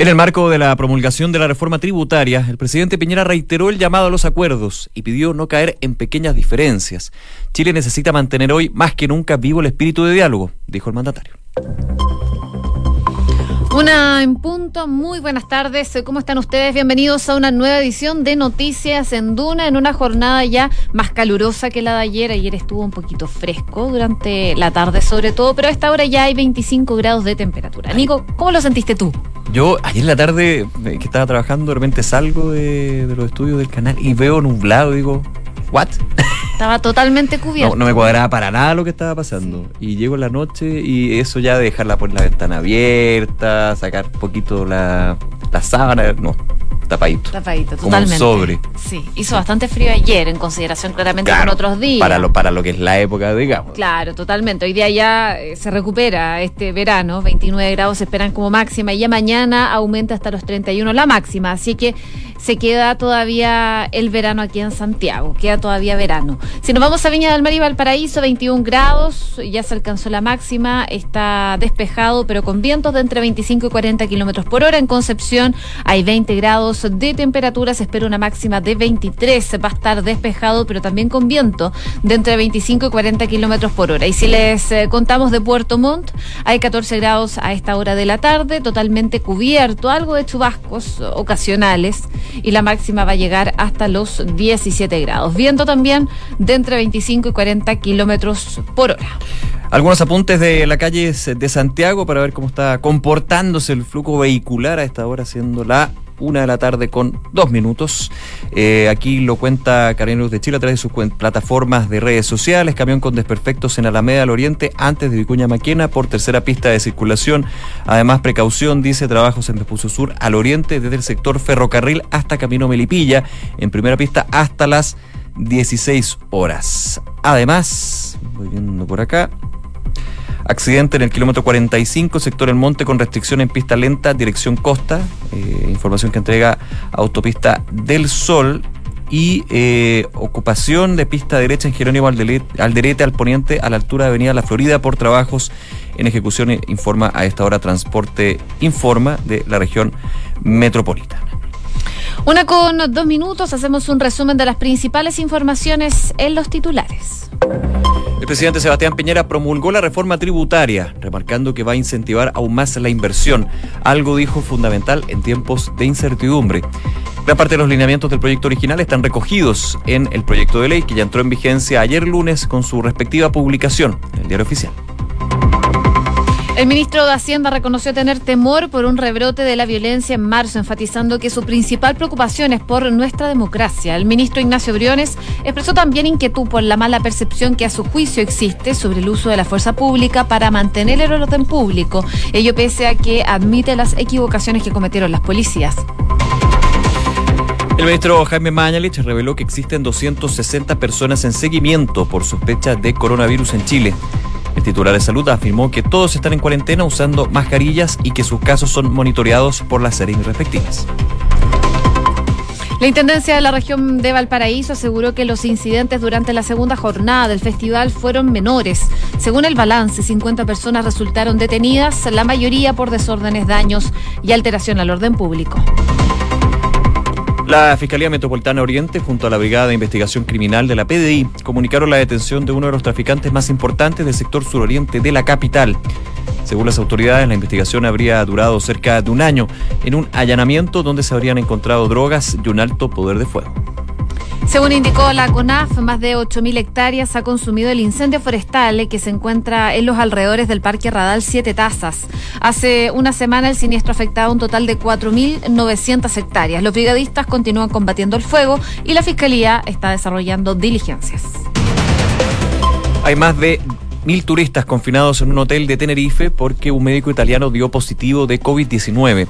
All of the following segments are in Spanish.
En el marco de la promulgación de la reforma tributaria, el presidente Piñera reiteró el llamado a los acuerdos y pidió no caer en pequeñas diferencias. Chile necesita mantener hoy más que nunca vivo el espíritu de diálogo, dijo el mandatario. Una en punto, muy buenas tardes, ¿cómo están ustedes? Bienvenidos a una nueva edición de Noticias en Duna, en una jornada ya más calurosa que la de ayer. Ayer estuvo un poquito fresco durante la tarde sobre todo, pero a esta hora ya hay 25 grados de temperatura. Nico, ¿cómo lo sentiste tú? Yo ayer en la tarde eh, que estaba trabajando, de repente salgo de, los estudios del canal y veo nublado, digo, ¿what? Estaba totalmente cubierto. No, me cuadraba para nada lo que estaba pasando. Y llego en la noche y eso ya de dejarla por la ventana abierta, sacar un poquito la, la sábana, no, tapadito. Tapadito, totalmente. Como sobre. Sí, hizo bastante frío ayer en consideración claramente con otros días. Para lo, para lo que es la época, digamos. Claro, totalmente. Hoy día ya eh, se recupera este verano, 29 grados se esperan como máxima y ya mañana aumenta hasta los 31 la máxima. Así que se queda todavía el verano aquí en Santiago, queda todavía verano. Si nos vamos a Viña del Mar y Valparaíso, 21 grados, ya se alcanzó la máxima, está despejado, pero con vientos de entre 25 y 40 kilómetros por hora. En Concepción hay 20 grados de temperatura, se espera una máxima de 23, va a estar despejado, pero también con viento de entre 25 y 40 kilómetros por hora. Y si les eh, contamos de Puerto Montt, hay 14 grados a esta hora de la tarde, totalmente cubierto, algo de chubascos ocasionales y la máxima va a llegar hasta los 17 grados. Viento también de entre 25 y 40 kilómetros por hora. Algunos apuntes de la calle de Santiago para ver cómo está comportándose el flujo vehicular a esta hora, siendo la una de la tarde con dos minutos. Eh, aquí lo cuenta Carabineros de Chile a través de sus plataformas de redes sociales. Camión con desperfectos en Alameda al Oriente antes de Vicuña Maquena por tercera pista de circulación. Además, precaución, dice, trabajos en Vespucio Sur al Oriente desde el sector ferrocarril hasta Camino Melipilla. En primera pista hasta las 16 horas. Además, voy viendo por acá. Accidente en el kilómetro 45, sector El Monte, con restricción en pista lenta, dirección costa. Eh, información que entrega Autopista del Sol. Y eh, ocupación de pista derecha en Jerónimo Alderete, al poniente, a la altura de Avenida La Florida, por trabajos en ejecución, informa a esta hora Transporte Informa de la región metropolitana. Una con dos minutos, hacemos un resumen de las principales informaciones en los titulares. El presidente Sebastián Piñera promulgó la reforma tributaria, remarcando que va a incentivar aún más la inversión, algo dijo fundamental en tiempos de incertidumbre. Gran parte de los lineamientos del proyecto original están recogidos en el proyecto de ley que ya entró en vigencia ayer lunes con su respectiva publicación en el diario oficial. El ministro de Hacienda reconoció tener temor por un rebrote de la violencia en marzo, enfatizando que su principal preocupación es por nuestra democracia. El ministro Ignacio Briones expresó también inquietud por la mala percepción que a su juicio existe sobre el uso de la fuerza pública para mantener el orden público, ello pese a que admite las equivocaciones que cometieron las policías. El ministro Jaime Mañalich reveló que existen 260 personas en seguimiento por sospecha de coronavirus en Chile. El titular de salud afirmó que todos están en cuarentena usando mascarillas y que sus casos son monitoreados por las series respectivas. La Intendencia de la región de Valparaíso aseguró que los incidentes durante la segunda jornada del festival fueron menores. Según el balance, 50 personas resultaron detenidas, la mayoría por desórdenes, daños y alteración al orden público. La Fiscalía Metropolitana Oriente, junto a la Brigada de Investigación Criminal de la PDI, comunicaron la detención de uno de los traficantes más importantes del sector suroriente de la capital. Según las autoridades, la investigación habría durado cerca de un año en un allanamiento donde se habrían encontrado drogas y un alto poder de fuego. Según indicó la CONAF, más de 8.000 hectáreas ha consumido el incendio forestal que se encuentra en los alrededores del Parque Radal Siete Tazas. Hace una semana el siniestro afectaba un total de 4.900 hectáreas. Los brigadistas continúan combatiendo el fuego y la Fiscalía está desarrollando diligencias. Hay más de mil turistas confinados en un hotel de Tenerife porque un médico italiano dio positivo de COVID-19.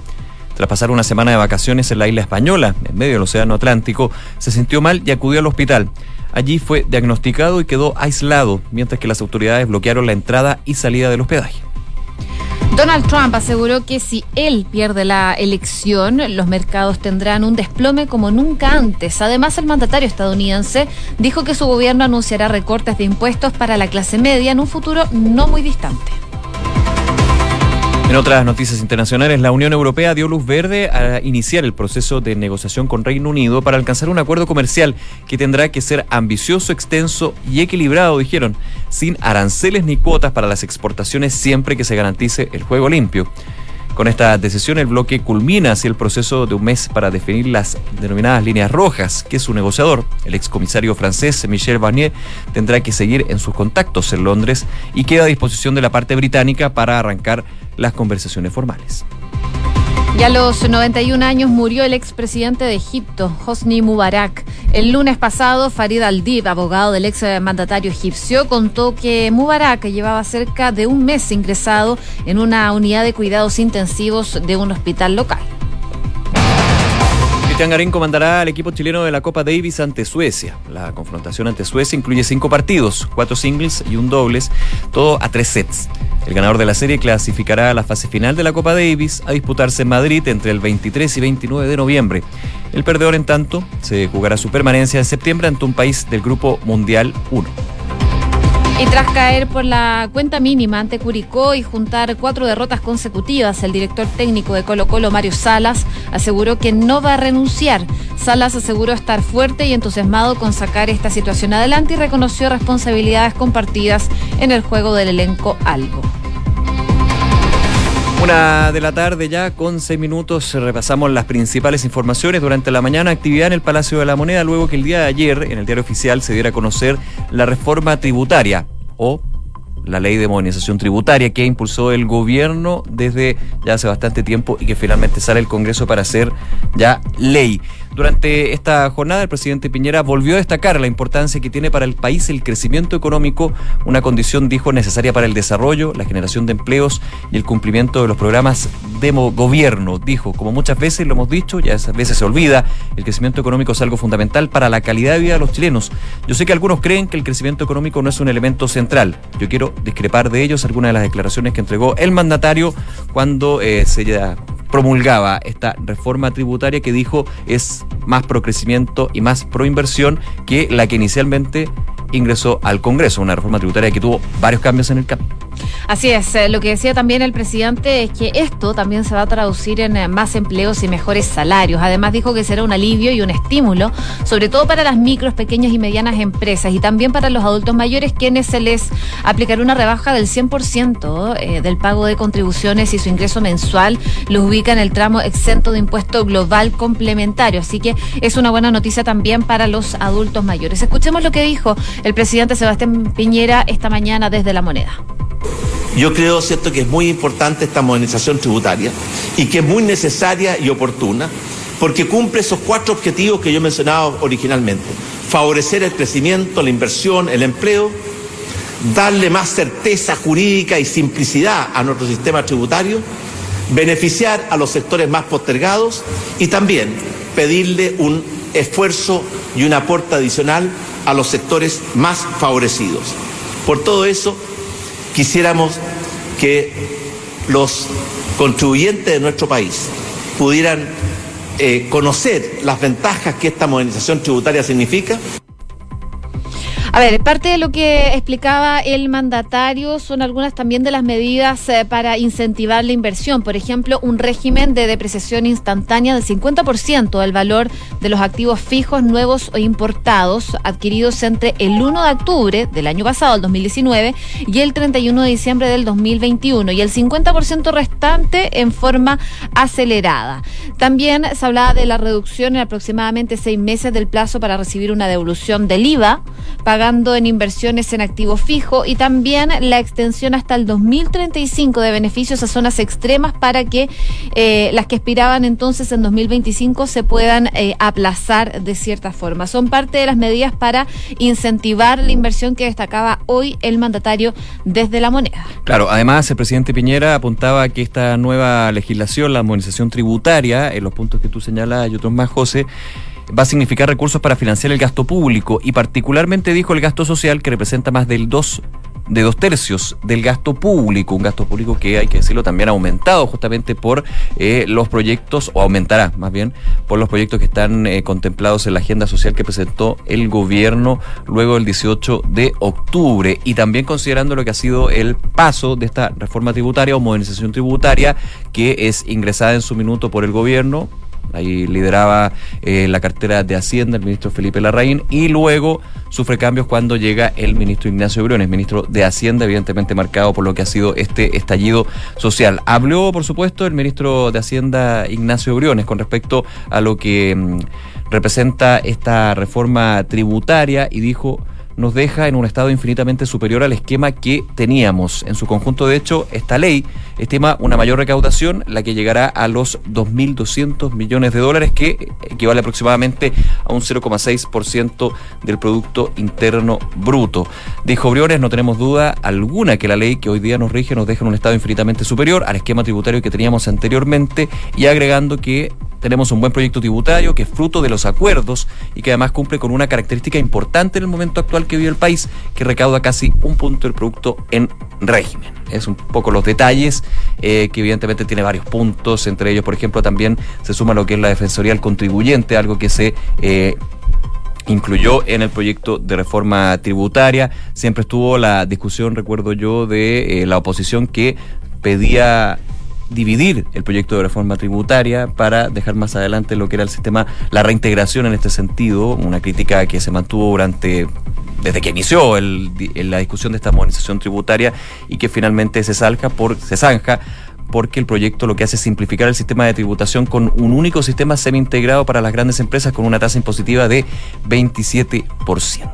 Tras pasar una semana de vacaciones en la isla española, en medio del Océano Atlántico, se sintió mal y acudió al hospital. Allí fue diagnosticado y quedó aislado, mientras que las autoridades bloquearon la entrada y salida del hospedaje. Donald Trump aseguró que si él pierde la elección, los mercados tendrán un desplome como nunca antes. Además, el mandatario estadounidense dijo que su gobierno anunciará recortes de impuestos para la clase media en un futuro no muy distante. En otras noticias internacionales, la Unión Europea dio luz verde a iniciar el proceso de negociación con Reino Unido para alcanzar un acuerdo comercial que tendrá que ser ambicioso, extenso y equilibrado, dijeron, sin aranceles ni cuotas para las exportaciones siempre que se garantice el juego limpio. Con esta decisión, el bloque culmina así el proceso de un mes para definir las denominadas líneas rojas, que su negociador, el excomisario francés Michel Barnier, tendrá que seguir en sus contactos en Londres y queda a disposición de la parte británica para arrancar las conversaciones formales. Ya a los 91 años murió el expresidente de Egipto, Hosni Mubarak. El lunes pasado, Farid Al-Dib, abogado del ex mandatario egipcio, contó que Mubarak llevaba cerca de un mes ingresado en una unidad de cuidados intensivos de un hospital local. Cristian Garín comandará al equipo chileno de la Copa Davis ante Suecia. La confrontación ante Suecia incluye cinco partidos, cuatro singles y un dobles, todo a tres sets. El ganador de la serie clasificará a la fase final de la Copa Davis a disputarse en Madrid entre el 23 y 29 de noviembre. El perdedor, en tanto, se jugará su permanencia en septiembre ante un país del Grupo Mundial 1. Y tras caer por la cuenta mínima ante Curicó y juntar cuatro derrotas consecutivas, el director técnico de Colo Colo, Mario Salas, aseguró que no va a renunciar. Salas aseguró estar fuerte y entusiasmado con sacar esta situación adelante y reconoció responsabilidades compartidas en el juego del elenco Algo. Una de la tarde ya, con seis minutos, repasamos las principales informaciones. Durante la mañana, actividad en el Palacio de la Moneda, luego que el día de ayer, en el diario oficial, se diera a conocer la reforma tributaria o la ley de modernización tributaria que impulsó el gobierno desde ya hace bastante tiempo y que finalmente sale el Congreso para hacer ya ley. Durante esta jornada, el presidente Piñera volvió a destacar la importancia que tiene para el país el crecimiento económico, una condición, dijo, necesaria para el desarrollo, la generación de empleos y el cumplimiento de los programas de gobierno. Dijo, como muchas veces lo hemos dicho, ya a veces se olvida, el crecimiento económico es algo fundamental para la calidad de vida de los chilenos. Yo sé que algunos creen que el crecimiento económico no es un elemento central. Yo quiero discrepar de ellos algunas de las declaraciones que entregó el mandatario cuando eh, se promulgaba esta reforma tributaria que dijo es más pro crecimiento y más pro inversión que la que inicialmente ingresó al Congreso, una reforma tributaria que tuvo varios cambios en el campo. Así es, eh, lo que decía también el presidente es que esto también se va a traducir en eh, más empleos y mejores salarios. Además dijo que será un alivio y un estímulo, sobre todo para las micros, pequeñas y medianas empresas y también para los adultos mayores quienes se les aplicará una rebaja del 100% eh, del pago de contribuciones y su ingreso mensual los ubica en el tramo exento de impuesto global complementario. Así que es una buena noticia también para los adultos mayores. Escuchemos lo que dijo el presidente Sebastián Piñera esta mañana desde la moneda. Yo creo, cierto, que es muy importante esta modernización tributaria y que es muy necesaria y oportuna porque cumple esos cuatro objetivos que yo mencionaba originalmente. Favorecer el crecimiento, la inversión, el empleo, darle más certeza jurídica y simplicidad a nuestro sistema tributario, beneficiar a los sectores más postergados y también pedirle un esfuerzo y un aporte adicional a los sectores más favorecidos. Por todo eso, quisiéramos que los contribuyentes de nuestro país pudieran eh, conocer las ventajas que esta modernización tributaria significa a ver, parte de lo que explicaba el mandatario son algunas también de las medidas eh, para incentivar la inversión. Por ejemplo, un régimen de depreciación instantánea del 50% del valor de los activos fijos nuevos o importados adquiridos entre el 1 de octubre del año pasado, el 2019, y el 31 de diciembre del 2021, y el 50% restante en forma acelerada. También se hablaba de la reducción en aproximadamente seis meses del plazo para recibir una devolución del IVA, en inversiones en activo fijo y también la extensión hasta el 2035 de beneficios a zonas extremas para que eh, las que expiraban entonces en 2025 se puedan eh, aplazar de cierta forma. Son parte de las medidas para incentivar la inversión que destacaba hoy el mandatario desde la moneda. Claro, además el presidente Piñera apuntaba que esta nueva legislación, la armonización tributaria, en los puntos que tú señalas y otros más, José, va a significar recursos para financiar el gasto público y particularmente dijo el gasto social que representa más del 2 de dos tercios del gasto público, un gasto público que hay que decirlo también ha aumentado justamente por eh, los proyectos, o aumentará más bien, por los proyectos que están eh, contemplados en la agenda social que presentó el gobierno luego del 18 de octubre. Y también considerando lo que ha sido el paso de esta reforma tributaria o modernización tributaria que es ingresada en su minuto por el gobierno Ahí lideraba eh, la cartera de Hacienda el ministro Felipe Larraín y luego sufre cambios cuando llega el ministro Ignacio Briones, ministro de Hacienda, evidentemente marcado por lo que ha sido este estallido social. Habló, por supuesto, el ministro de Hacienda Ignacio Briones con respecto a lo que mm, representa esta reforma tributaria y dijo nos deja en un estado infinitamente superior al esquema que teníamos. En su conjunto, de hecho, esta ley estima una mayor recaudación, la que llegará a los 2.200 millones de dólares, que equivale aproximadamente a un 0,6% del Producto Interno Bruto. Dijo Briones, no tenemos duda alguna que la ley que hoy día nos rige nos deja en un estado infinitamente superior al esquema tributario que teníamos anteriormente y agregando que tenemos un buen proyecto tributario que es fruto de los acuerdos y que además cumple con una característica importante en el momento actual que vive el país, que recauda casi un punto del producto en régimen. Es un poco los detalles, eh, que evidentemente tiene varios puntos, entre ellos, por ejemplo, también se suma lo que es la Defensoría del Contribuyente, algo que se... Eh, incluyó en el proyecto de reforma tributaria. Siempre estuvo la discusión, recuerdo yo, de eh, la oposición que pedía dividir el proyecto de reforma tributaria para dejar más adelante lo que era el sistema, la reintegración en este sentido, una crítica que se mantuvo durante desde que inició el, la discusión de esta modernización tributaria y que finalmente se salga por se zanja porque el proyecto lo que hace es simplificar el sistema de tributación con un único sistema semi-integrado para las grandes empresas con una tasa impositiva de 27%.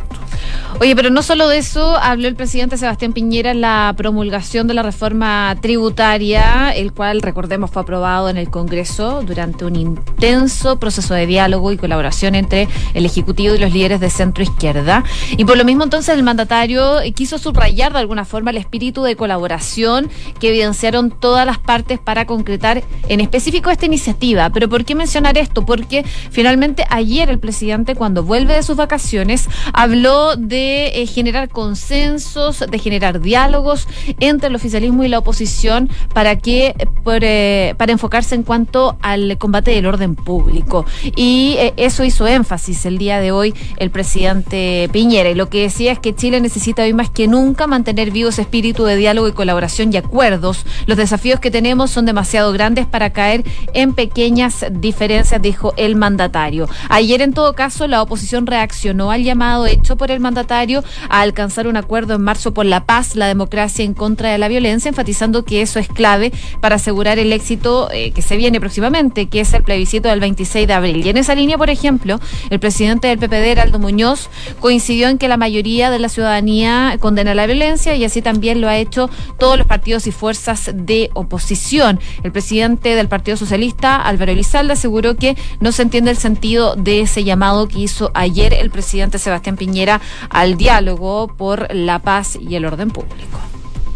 Oye, pero no solo de eso, habló el presidente Sebastián Piñera en la promulgación de la reforma tributaria, el cual, recordemos, fue aprobado en el Congreso durante un intenso proceso de diálogo y colaboración entre el Ejecutivo y los líderes de centro izquierda. Y por lo mismo, entonces, el mandatario quiso subrayar de alguna forma el espíritu de colaboración que evidenciaron todas las partes para concretar en específico esta iniciativa. Pero ¿por qué mencionar esto? Porque finalmente ayer el presidente, cuando vuelve de sus vacaciones, habló de eh, generar consensos, de generar diálogos entre el oficialismo y la oposición para que eh, para enfocarse en cuanto al combate del orden público. Y eh, eso hizo énfasis el día de hoy el presidente Piñera. Y lo que decía es que Chile necesita hoy más que nunca mantener vivo ese espíritu de diálogo y colaboración y acuerdos. Los desafíos que tenemos son demasiado grandes para caer en pequeñas diferencias, dijo el mandatario. Ayer, en todo caso, la oposición reaccionó al llamado hecho por el mandatario a alcanzar un acuerdo en marzo por la paz, la democracia en contra de la violencia, enfatizando que eso es clave para asegurar el éxito eh, que se viene próximamente, que es el plebiscito del 26 de abril. Y en esa línea, por ejemplo, el presidente del PPD, Heraldo Muñoz, coincidió en que la mayoría de la ciudadanía condena la violencia y así también lo ha hecho todos los partidos y fuerzas de oposición. El presidente del Partido Socialista, Álvaro Elizalde, aseguró que no se entiende el sentido de ese llamado que hizo ayer el presidente Sebastián Piñera al diálogo por la paz y el orden público.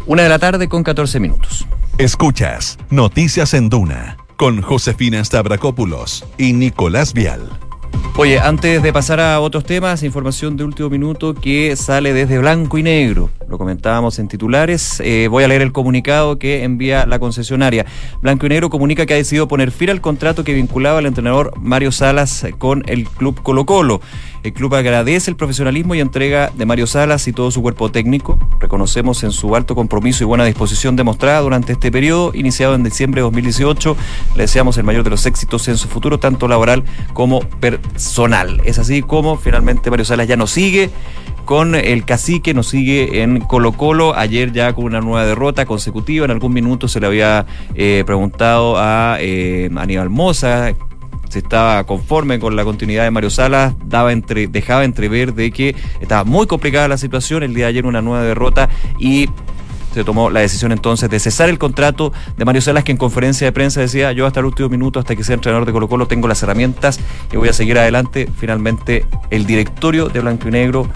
Una de la tarde con 14 minutos. Escuchas Noticias en Duna con Josefina Stavrakopoulos y Nicolás Vial. Oye, antes de pasar a otros temas, información de último minuto que sale desde blanco y negro. Lo comentábamos en titulares. Eh, voy a leer el comunicado que envía la concesionaria. Blanco y negro comunica que ha decidido poner fin al contrato que vinculaba al entrenador Mario Salas con el club Colo Colo. El club agradece el profesionalismo y entrega de Mario Salas y todo su cuerpo técnico. Reconocemos en su alto compromiso y buena disposición demostrada durante este periodo, iniciado en diciembre de 2018. Le deseamos el mayor de los éxitos en su futuro, tanto laboral como personal. Es así como finalmente Mario Salas ya nos sigue con el cacique, nos sigue en Colo Colo, ayer ya con una nueva derrota consecutiva, en algún minuto se le había eh, preguntado a eh, Aníbal Moza se estaba conforme con la continuidad de Mario Salas, daba entre, dejaba entrever de que estaba muy complicada la situación, el día de ayer una nueva derrota y se tomó la decisión entonces de cesar el contrato de Mario Salas, que en conferencia de prensa decía, yo hasta el último minuto, hasta que sea entrenador de Colo Colo, tengo las herramientas y voy a seguir adelante. Finalmente, el directorio de Blanco y Negro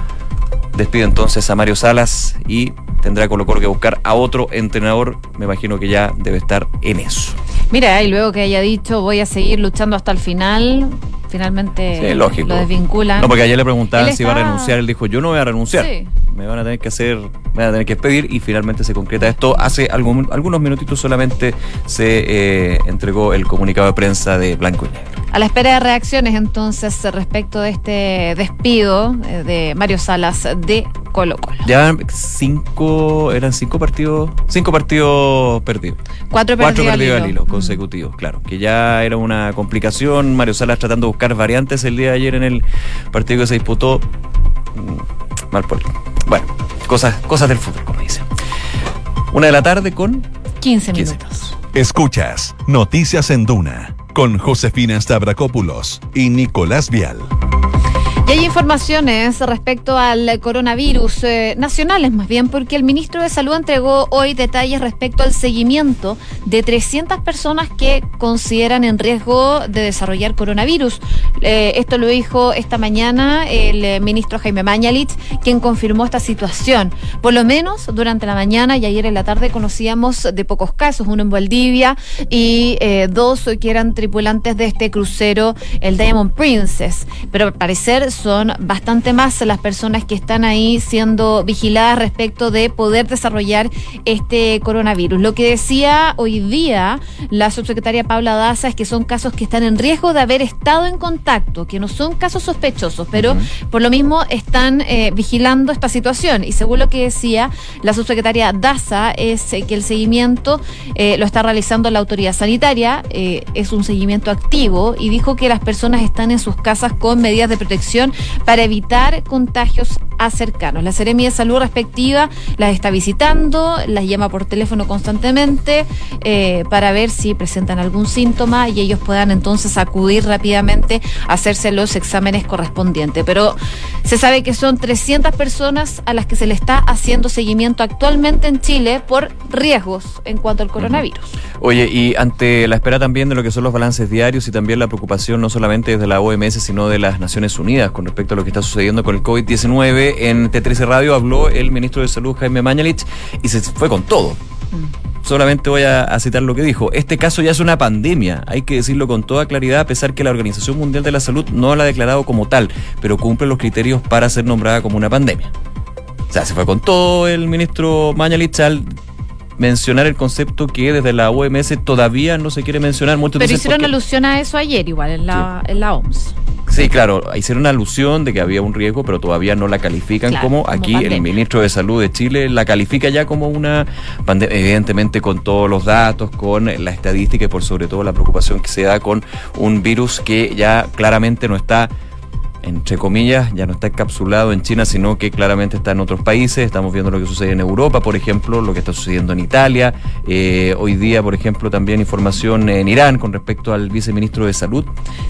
despide entonces a Mario Salas y tendrá Colo Colo que buscar a otro entrenador. Me imagino que ya debe estar en eso. Mira, y luego que haya dicho voy a seguir luchando hasta el final, finalmente Sí, lógico. lo desvinculan. No, porque ayer le preguntaban si iba a renunciar. Él dijo, yo no voy a renunciar. Sí. Me van a tener que hacer, me van a tener que despedir y finalmente se concreta esto. Hace algún- algunos minutitos solamente se eh, entregó el comunicado de prensa de Blanco y Negro. A la espera de reacciones entonces respecto de este despido eh, de Mario Salas de Colo Colo. Ya cinco, eran cinco partidos, cinco partidos perdidos. Cuatro Cuatro perdidos al perdidos al hilo. hilo, consecutivos, claro. Que ya era una complicación. Mario Salas tratando de buscar variantes el día de ayer en el partido que se disputó. Mm, Mal por. Bueno, cosas, cosas del fútbol, como dicen. Una de la tarde con 15 15 minutos. Escuchas Noticias en Duna con Josefina Stavrakopoulos y Nicolás Vial. Hay informaciones respecto al coronavirus, eh, nacionales más bien, porque el ministro de Salud entregó hoy detalles respecto al seguimiento de 300 personas que consideran en riesgo de desarrollar coronavirus. Eh, esto lo dijo esta mañana el eh, ministro Jaime Mañalich, quien confirmó esta situación. Por lo menos durante la mañana y ayer en la tarde conocíamos de pocos casos, uno en Valdivia y dos que eran tripulantes de este crucero, el Diamond Princess. Pero al parecer son bastante más las personas que están ahí siendo vigiladas respecto de poder desarrollar este coronavirus. Lo que decía hoy día la subsecretaria Paula Daza es que son casos que están en riesgo de haber estado en contacto, que no son casos sospechosos, pero por lo mismo están eh, vigilando esta situación. Y según lo que decía la subsecretaria Daza, es eh, que el seguimiento eh, lo está realizando la autoridad sanitaria, es un seguimiento activo y dijo que las personas están en sus casas con medidas de protección para evitar contagios a cercanos. La Seremi de Salud respectiva las está visitando, las llama por teléfono constantemente eh, para ver si presentan algún síntoma y ellos puedan entonces acudir rápidamente a hacerse los exámenes correspondientes. Pero se sabe que son 300 personas a las que se le está haciendo seguimiento actualmente en Chile por riesgos en cuanto al coronavirus. Oye, y ante la espera también de lo que son los balances diarios y también la preocupación no solamente desde la OMS, sino de las Naciones Unidas con respecto a lo que está sucediendo con el COVID-19, en T13 Radio habló el ministro de Salud, Jaime Mañalich, y se fue con todo. Solamente voy a, a citar lo que dijo. Este caso ya es una pandemia, hay que decirlo con toda claridad, a pesar que la Organización Mundial de la Salud no la ha declarado como tal, pero cumple los criterios para ser nombrada como una pandemia. O sea, se fue con todo el ministro Mañalich al mencionar el concepto que desde la OMS todavía no se quiere mencionar. Muchos Pero hicieron alusión a eso ayer igual en la, en la OMS. Sí, claro, hicieron alusión de que había un riesgo, pero todavía no la califican Claro, como aquí el ministro de Salud de Chile la califica ya como una pandemia, evidentemente con todos los datos, con la estadística y por sobre todo la preocupación que se da con un virus que ya claramente no está entre comillas, ya no está encapsulado en China, sino que claramente está en otros países. Estamos viendo lo que sucede en Europa, por ejemplo, lo que está sucediendo en Italia. Eh, hoy día, por ejemplo, también información en Irán con respecto al viceministro de Salud.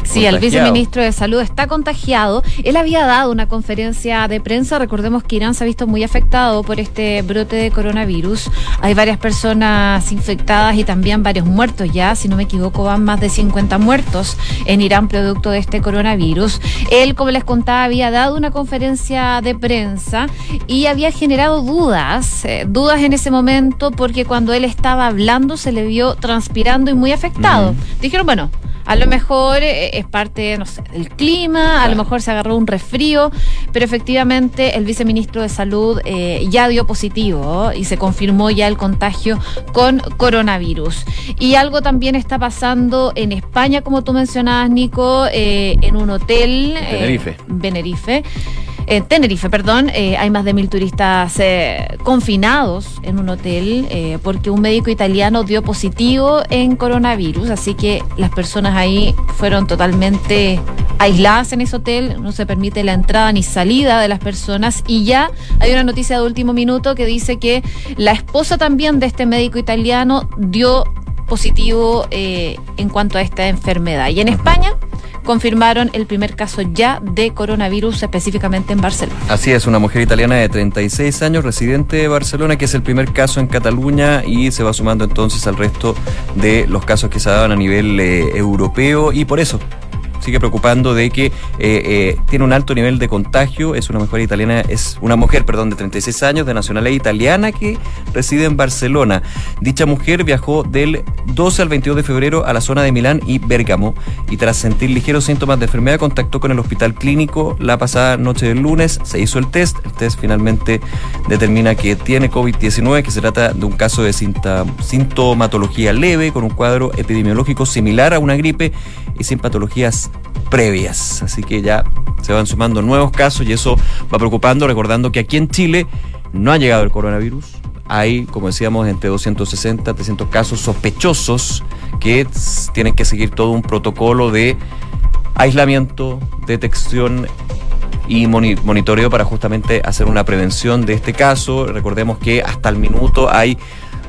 Sí, el contagiado. viceministro de Salud está contagiado. Él había dado una conferencia de prensa. Recordemos que Irán se ha visto muy afectado por este brote de coronavirus. Hay varias personas infectadas y también varios muertos ya. Si no me equivoco, van más de 50 muertos en Irán producto de este coronavirus. Él, como les contaba, había dado una conferencia de prensa y había generado dudas, eh, dudas en ese momento porque cuando él estaba hablando se le vio transpirando y muy afectado. Dijeron, bueno, a lo mejor eh, es parte, no sé, del clima, a lo mejor se agarró un resfrío, pero efectivamente el viceministro de Salud eh, ya dio positivo y se confirmó ya el contagio con coronavirus. Y algo también está pasando en España, como tú mencionabas, Nico, eh, en un hotel. eh, Tenerife. Benerife. En Tenerife, perdón, eh, hay más de mil turistas eh, confinados en un hotel eh, porque un médico italiano dio positivo en coronavirus, así que las personas ahí fueron totalmente aisladas en ese hotel, no se permite la entrada ni salida de las personas y ya hay una noticia de último minuto que dice que la esposa también de este médico italiano dio positivo eh, en cuanto a esta enfermedad. Y en España confirmaron el primer caso ya de coronavirus específicamente en Barcelona. Así es, una mujer italiana de 36 años, residente de Barcelona, que es el primer caso en Cataluña y se va sumando entonces al resto de los casos que se daban a nivel eh, europeo y por eso sigue preocupando de que eh, eh, tiene un alto nivel de contagio. Es una mujer italiana, es una mujer, perdón, de 36 años, de nacionalidad italiana que reside en Barcelona. Dicha mujer viajó del 12 al 22 de febrero a la zona de Milán y Bérgamo y tras sentir ligeros síntomas de enfermedad contactó con el hospital clínico la pasada noche del lunes. Se hizo el test. El test finalmente determina que tiene COVID-19, que se trata de un caso de sintomatología leve con un cuadro epidemiológico similar a una gripe y sin patologías previas. Así que ya se van sumando nuevos casos y eso va preocupando, recordando que aquí en Chile no ha llegado el coronavirus. Hay, como decíamos, entre 260 y 300 casos sospechosos que tienen que seguir todo un protocolo de aislamiento, detección y monitoreo para justamente hacer una prevención de este caso. Recordemos que hasta el minuto hay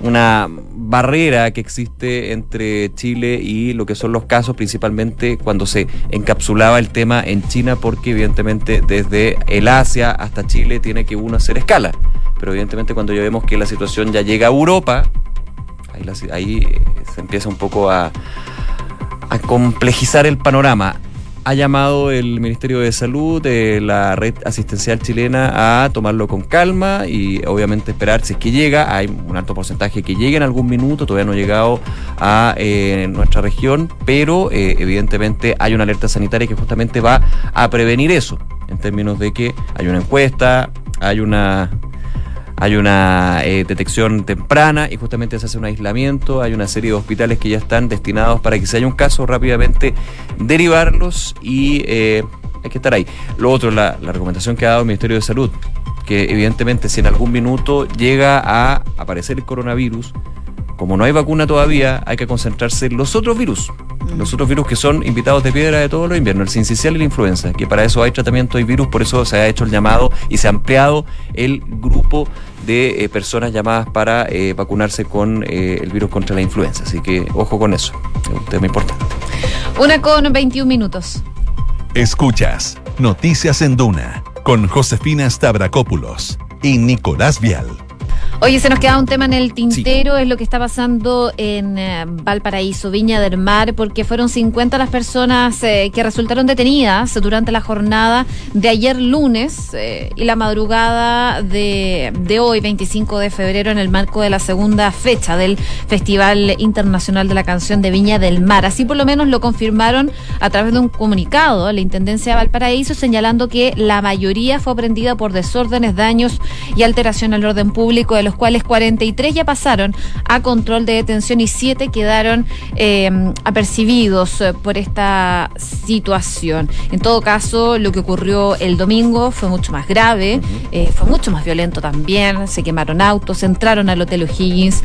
una barrera que existe entre Chile y lo que son los casos, principalmente cuando se encapsulaba el tema en China, porque evidentemente desde el Asia hasta Chile tiene que uno hacer escala. Pero evidentemente cuando ya vemos que la situación ya llega a Europa, ahí, eh, se empieza un poco a, a complejizar el panorama ha llamado el Ministerio de Salud de la red asistencial chilena a tomarlo con calma y obviamente esperar si es que llega. Hay un alto porcentaje que llegue en algún minuto, todavía no ha llegado a eh, nuestra región, pero eh, evidentemente hay una alerta sanitaria que justamente va a prevenir eso, en términos de que hay una encuesta, hay una hay una eh, detección temprana y justamente se hace un aislamiento, hay una serie de hospitales que ya están destinados para que si hay un caso rápidamente derivarlos y eh, hay que estar ahí. Lo otro, la, la recomendación que ha dado el Ministerio de Salud, que evidentemente si en algún minuto llega a aparecer el coronavirus, como no hay vacuna todavía, hay que concentrarse en los otros virus. Los otros virus que son invitados de piedra de todos los inviernos, el sincicial y la influenza, que para eso hay tratamiento de virus, por eso se ha hecho el llamado y se ha ampliado el grupo de eh, personas llamadas para eh, vacunarse con eh, el virus contra la influenza. Así que ojo con eso, es un tema importante. Una con 21 minutos. Escuchas Noticias en Duna con Josefina Stavrakopoulos y Nicolás Vial. Oye, se nos queda un tema en el tintero, es lo que está pasando en eh, Valparaíso, Viña del Mar, porque fueron 50 las personas eh, que resultaron detenidas durante la jornada de ayer lunes eh, y la madrugada de, de, hoy, 25 de febrero, en el marco de la segunda fecha del Festival Internacional de la Canción de Viña del Mar. Así por lo menos lo confirmaron a través de un comunicado la Intendencia de Valparaíso, señalando que la mayoría fue aprendida por desórdenes, daños y alteración al orden público de los cuales 43 ya pasaron a control de detención y 7 quedaron eh, apercibidos eh, por esta situación. En todo caso, lo que ocurrió el domingo fue mucho más grave, eh, fue mucho más violento también, se quemaron autos, entraron al Hotel O'Higgins,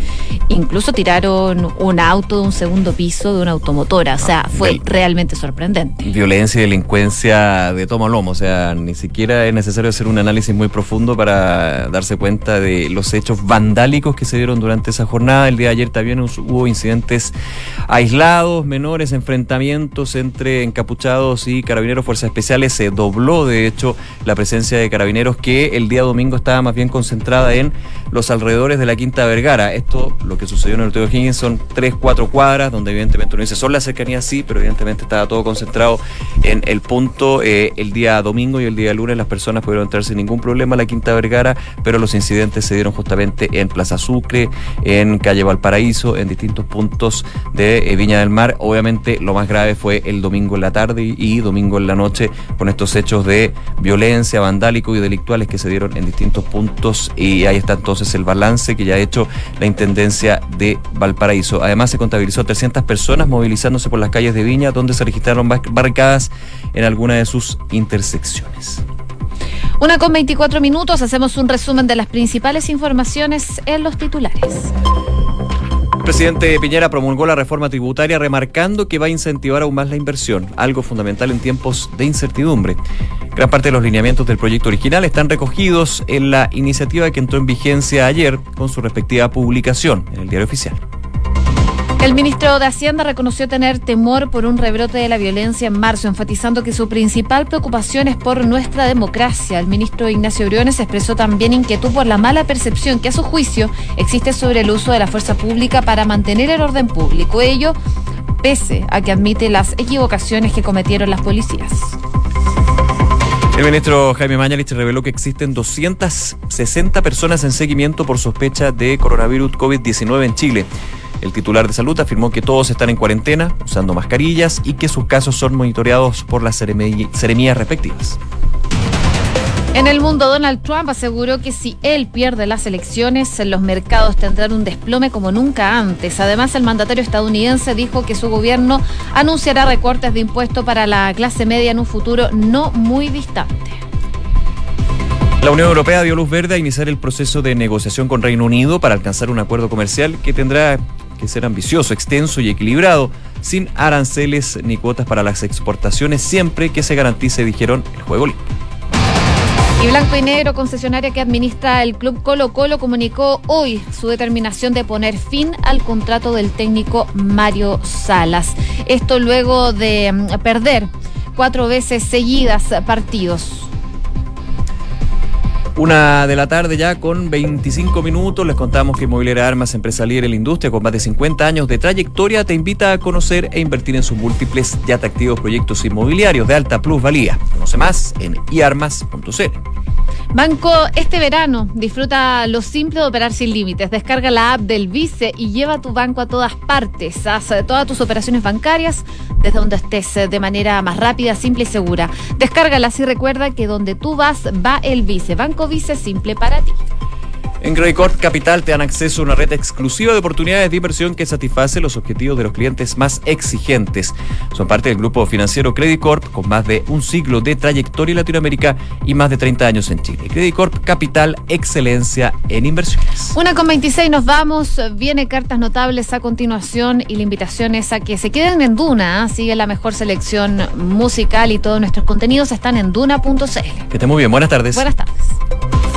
incluso tiraron un auto de un segundo piso de una automotora, o sea, fue realmente sorprendente. Violencia y delincuencia de tomo lomo, o sea, ni siquiera es necesario hacer un análisis muy profundo para darse cuenta de los hechos vandálicos que se dieron durante esa jornada. El día de ayer también hubo incidentes aislados, menores, enfrentamientos entre encapuchados y carabineros, fuerzas especiales. Se dobló, de hecho, la presencia de carabineros que el día domingo estaba más bien concentrada en los alrededores de la Quinta Vergara. Esto, lo que sucedió en el Hotel Higgins, son tres, cuatro cuadras, donde evidentemente uno dice, son las cercanías, sí, pero evidentemente estaba todo concentrado en el punto. Eh, el día domingo y el día lunes las personas pudieron entrar sin ningún problema a la Quinta Vergara, pero los incidentes se dieron justamente en Plaza Sucre, en Calle Valparaíso, en distintos puntos de eh, Viña del Mar. Obviamente lo más grave fue el domingo en la tarde y domingo en la noche con estos hechos de violencia, vandálico y delictuales que se dieron en distintos puntos y ahí está entonces el balance que ya ha hecho la Intendencia de Valparaíso. Además se contabilizó 300 personas movilizándose por las calles de Viña donde se registraron barricadas en alguna de sus intersecciones. Una con 24 minutos, hacemos un resumen de las principales informaciones en los titulares. El presidente Piñera promulgó la reforma tributaria remarcando que va a incentivar aún más la inversión, algo fundamental en tiempos de incertidumbre. Gran parte de los lineamientos del proyecto original están recogidos en la iniciativa que entró en vigencia ayer con su respectiva publicación en el diario oficial. El ministro de Hacienda reconoció tener temor por un rebrote de la violencia en marzo, enfatizando que su principal preocupación es por nuestra democracia. El ministro Ignacio Briones expresó también inquietud por la mala percepción que a su juicio existe sobre el uso de la fuerza pública para mantener el orden público. Ello pese a que admite las equivocaciones que cometieron las policías. El ministro Jaime Mañalich reveló que existen 260 personas en seguimiento por sospecha de coronavirus COVID-19 en Chile. El titular de salud afirmó que todos están en cuarentena, usando mascarillas y que sus casos son monitoreados por las seremías respectivas. En el mundo, Donald Trump aseguró que si él pierde las elecciones, los mercados tendrán un desplome como nunca antes. Además, el mandatario estadounidense dijo que su gobierno anunciará recortes de impuestos para la clase media en un futuro no muy distante. La Unión Europea dio luz verde a iniciar el proceso de negociación con Reino Unido para alcanzar un acuerdo comercial que tendrá que ser ambicioso, extenso y equilibrado, sin aranceles ni cuotas para las exportaciones, siempre que se garantice, dijeron, el juego limpio. Y Blanco y Negro, concesionaria que administra el club Colo Colo, comunicó hoy su determinación de poner fin al contrato del técnico Mario Salas. Esto luego de mm, perder cuatro veces seguidas partidos. Una de la tarde ya con 25 minutos les contamos que Inmobiliaria Armas, empresa líder en la industria con más de 50 años de trayectoria, te invita a conocer e invertir en sus múltiples y atractivos proyectos inmobiliarios de alta plusvalía. Conoce más en iarmas.cl. Banco, este verano disfruta lo simple de operar sin límites. Descarga la app del Vice y lleva tu banco a todas partes. Haz eh, todas tus operaciones bancarias desde donde estés eh, de manera más rápida, simple y segura. Descárgala y recuerda que donde tú vas va el Vice. Banco Vice simple para ti. En Credit Corp Capital te dan acceso a una red exclusiva de oportunidades de inversión que satisface los objetivos de los clientes más exigentes. Son parte del grupo financiero Credit Corp con más de un siglo de trayectoria en Latinoamérica y más de 30 años en Chile. Credit Corp Capital, excelencia en inversiones. Una con 26 nos vamos. Viene cartas notables a continuación y la invitación es a que se queden en Duna. ¿ah? Sigue la mejor selección musical y todos nuestros contenidos están en duna.cl. Que esté muy bien. Buenas tardes. Buenas tardes.